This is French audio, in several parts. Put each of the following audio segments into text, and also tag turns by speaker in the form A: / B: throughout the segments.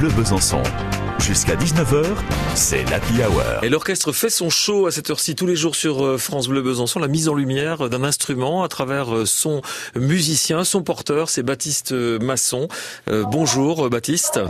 A: Bleu Besançon. Jusqu'à 19h, c'est l'Happy Hour.
B: Et l'orchestre fait son show à cette heure-ci tous les jours sur euh, France Bleu Besançon, la mise en lumière d'un instrument à travers euh, son musicien, son porteur, c'est Baptiste euh, Masson. Euh, bonjour Baptiste.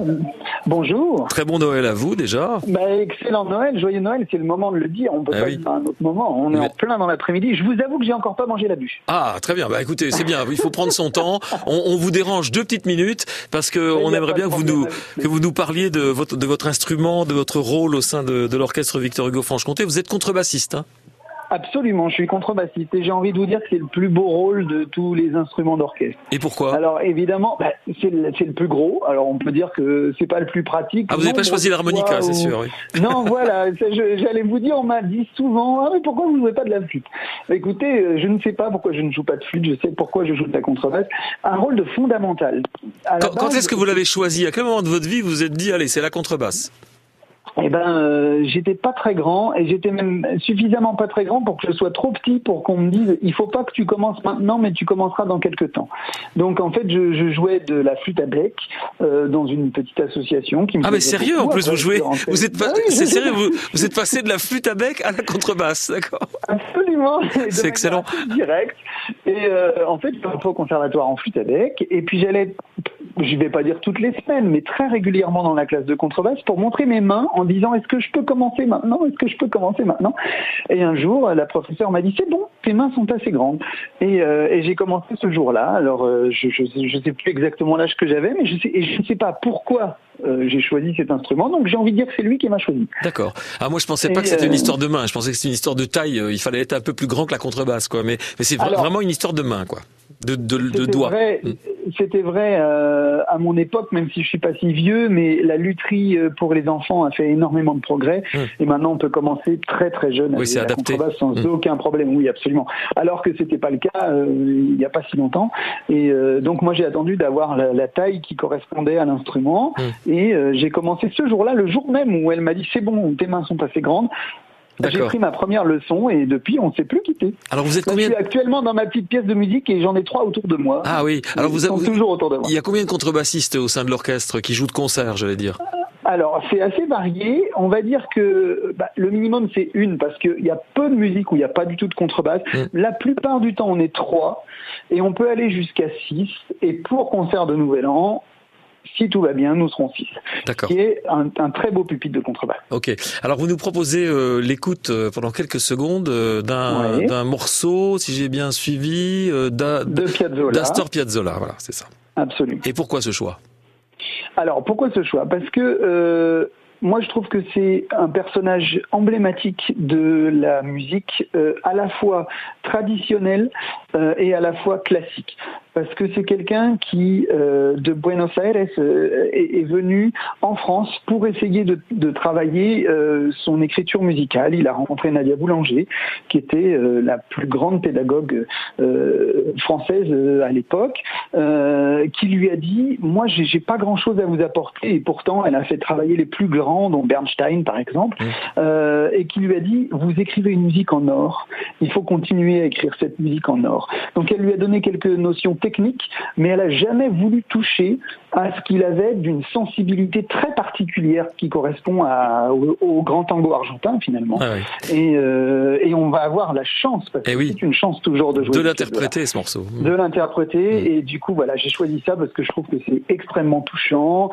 C: Bonjour.
B: Très bon Noël à vous déjà.
C: Bah, excellent Noël, joyeux Noël, c'est le moment de le dire. On peut
B: Ah
C: pas
B: oui.
C: le dire à un autre moment. On est
B: Mais-
C: en plein dans l'après-midi. Je vous avoue que j'ai encore pas mangé la bûche.
B: Ah, très bien. Bah écoutez, c'est bien. Il faut prendre son temps. On, on vous dérange deux petites minutes parce que
C: Oui,
B: on aimerait bien que vous nous que vous nous parliez de votre de votre instrument, de votre rôle au sein de, de l'orchestre Victor Hugo Franche-Comté. Vous êtes contrebassiste. Hein
C: Absolument, je suis contrebassiste et j'ai envie de vous dire que c'est le plus beau rôle de tous les instruments d'orchestre.
B: Et pourquoi?
C: Alors évidemment, bah, c'est le, plus gros. Alors on peut dire que c'est pas le plus pratique.
B: Ah, vous n'avez pas choisi l'harmonica, c'est sûr. Oui.
C: Non, voilà, j'allais vous dire, on m'a dit souvent, ah mais pourquoi vous ne jouez pas de la flûte? Écoutez, euh, je ne sais pas pourquoi je ne joue pas de flûte, je sais pourquoi je joue de la contrebasse. Un rôle de fondamental. À
B: Quand, quand est-ce que vous l'avez choisi? À quel moment de votre vie vous vous êtes dit allez, c'est la contrebasse?
C: Eh ben, euh, j'étais pas très grand et j'étais même suffisamment pas très grand pour que je sois trop petit pour qu'on me dise il faut pas que tu commences maintenant, mais tu commenceras dans quelques temps. Donc en fait, je, je jouais de la flûte à bec euh, dans une petite association qui me
B: Ah mais sérieux en plus vous jouez
C: suis rentré-
B: vous êtes pas
C: Ah oui,
B: c'est sérieux vous, vous êtes passé de la flûte à bec à la contrebasse, d'accord
C: Absolument.
B: C'est excellent.
C: Direct. Et euh, en fait, je suis au conservatoire en flûte à bec. Et puis j'allais, je vais pas dire toutes les semaines, mais très régulièrement dans la classe de contrebasse pour montrer mes mains en disant est-ce que je peux commencer maintenant? Est-ce que je peux commencer maintenant? Et un jour, la professeure m'a dit c'est bon, tes mains sont assez grandes. Et, euh, et j'ai commencé ce jour-là. Alors euh, je, je, sais- plus exactement l'âge que j'avais, mais je sais, et je ne sais pas pourquoi euh, j'ai choisi cet instrument. Donc j'ai envie de dire que c'est lui qui m'a choisi.
B: D'accord. Ah moi je pensais
C: Et,
B: pas que c'était une
C: euh,
B: histoire de main, je pensais que c'était une histoire de taille, euh, il fallait être un peu plus grand que la contrebasse quoi, mais mais c'est
C: Alors-
B: vraiment une histoire de main quoi. De de, de doigts.
C: vrai,
B: Mm.
C: C'était vrai euh, à mon époque, même si je suis pas si vieux, mais la lutherie euh, pour les enfants a fait énormément de progrès.
B: Mm.
C: Et maintenant, on peut commencer très très jeune
B: Oui,
C: à la contrebasse sans
B: Mm.
C: aucun problème. Oui, absolument. Alors que c'était pas le cas euh, il n'y a pas si longtemps. Et euh, donc moi, j'ai attendu d'avoir la, la taille qui correspondait à l'instrument.
B: Mm.
C: Et euh, j'ai commencé ce jour-là, le jour même où elle m'a dit c'est bon, tes mains sont assez grandes. J'ai pris ma première leçon et depuis, on ne s'est plus quitté.
B: Alors vous êtes
C: Là, je
B: combien
C: suis actuellement dans ma petite pièce de musique et j'en ai trois autour de moi.
B: Ah oui. Alors vous avez
C: toujours autour de moi.
B: il y a combien de contrebassistes au sein de l'orchestre qui jouent de concert, j'allais dire?
C: Alors, c'est assez varié. On va dire que bah, le minimum, c'est une, parce qu'il y a peu de musique où il n'y a pas du tout de contrebasse.
B: Mm.
C: La plupart du temps, on est trois, et on peut aller jusqu'à six. Et pour concert de Nouvel An, si tout va bien, nous serons six.
B: D'accord.
C: Qui est un, un très beau pupitre de contrebasse.
B: Ok. Alors vous nous proposez euh, l'écoute euh, pendant quelques secondes euh, d'un
C: Ouais.
B: d'un morceau, si j'ai bien suivi, euh, d'A-
C: De Piazzolla.
B: d'Astor Piazzolla. Voilà, c'est ça.
C: Absolument.
B: Et pourquoi ce choix?
C: Alors, pourquoi ce choix? Parce que moi, je trouve que c'est un personnage emblématique de la musique, euh, à la fois traditionnelle euh, et à la fois classique. Parce que c'est quelqu'un qui, euh, de Buenos Aires, euh, est, est venu en France pour essayer de, de travailler euh, son écriture musicale. Il a rencontré Nadia Boulanger, qui était euh, la plus grande pédagogue euh, française euh, à l'époque, euh, qui lui a dit moi j'ai j'ai pas grand chose à vous apporter et pourtant elle a fait travailler les plus grands dont Bernstein par exemple
B: Mmh.
C: et qui lui a dit vous écrivez une musique en or il faut continuer à écrire cette musique en or donc elle lui a donné quelques notions techniques mais elle a jamais voulu toucher à ce qu'il avait d'une sensibilité très particulière qui correspond à, au, au grand tango argentin finalement
B: ah, oui.
C: et, euh, et on va avoir la chance parce
B: Eh
C: que
B: oui.
C: c'est une chance toujours de jouer
B: De l'interpréter ce morceau.
C: de l'interpréter et du coup voilà j'ai choisi ça parce que je trouve que c'est extrêmement touchant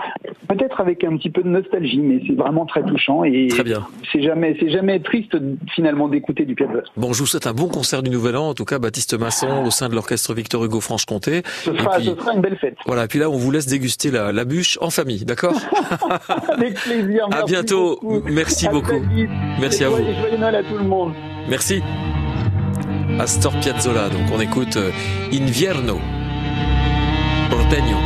C: peut-être avec un petit peu de nostalgie mais c'est vraiment très touchant et
B: Très bien.
C: c'est jamais c'est jamais triste finalement d'écouter du piano
B: Bon, je vous souhaite un bon concert du Nouvel An, en tout cas Baptiste Masson au sein de l'orchestre Victor Hugo Franche-Comté.
C: Ce sera,
B: puis-
C: ce sera une belle fête
B: Voilà, et puis là on vous laisse déguster la, la bûche en famille, d'accord
C: avec plaisir
B: À
C: merci
B: bientôt,
C: beaucoup.
B: merci
C: À
B: beaucoup. Merci à vous.
C: joyeux- joyeux Noël à tout le monde
B: Merci. Astor Piazzolla, donc on écoute euh, Invierno, Porteño.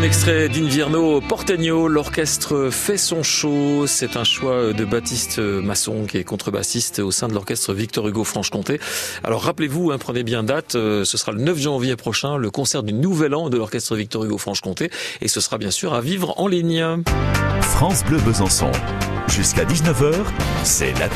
B: Extrait d'Invierno Porteño, l'orchestre fait son show. C'est un choix de Baptiste Masson qui est contrebassiste au sein de l'orchestre Victor Hugo Franche-Comté. Alors rappelez-vous, hein, prenez bien date, euh, ce sera le 9 janvier prochain, le concert du Nouvel An de l'orchestre Victor Hugo Franche-Comté et ce sera bien sûr à vivre en ligne.
A: France Bleu Besançon. Jusqu'à 19h, c'est la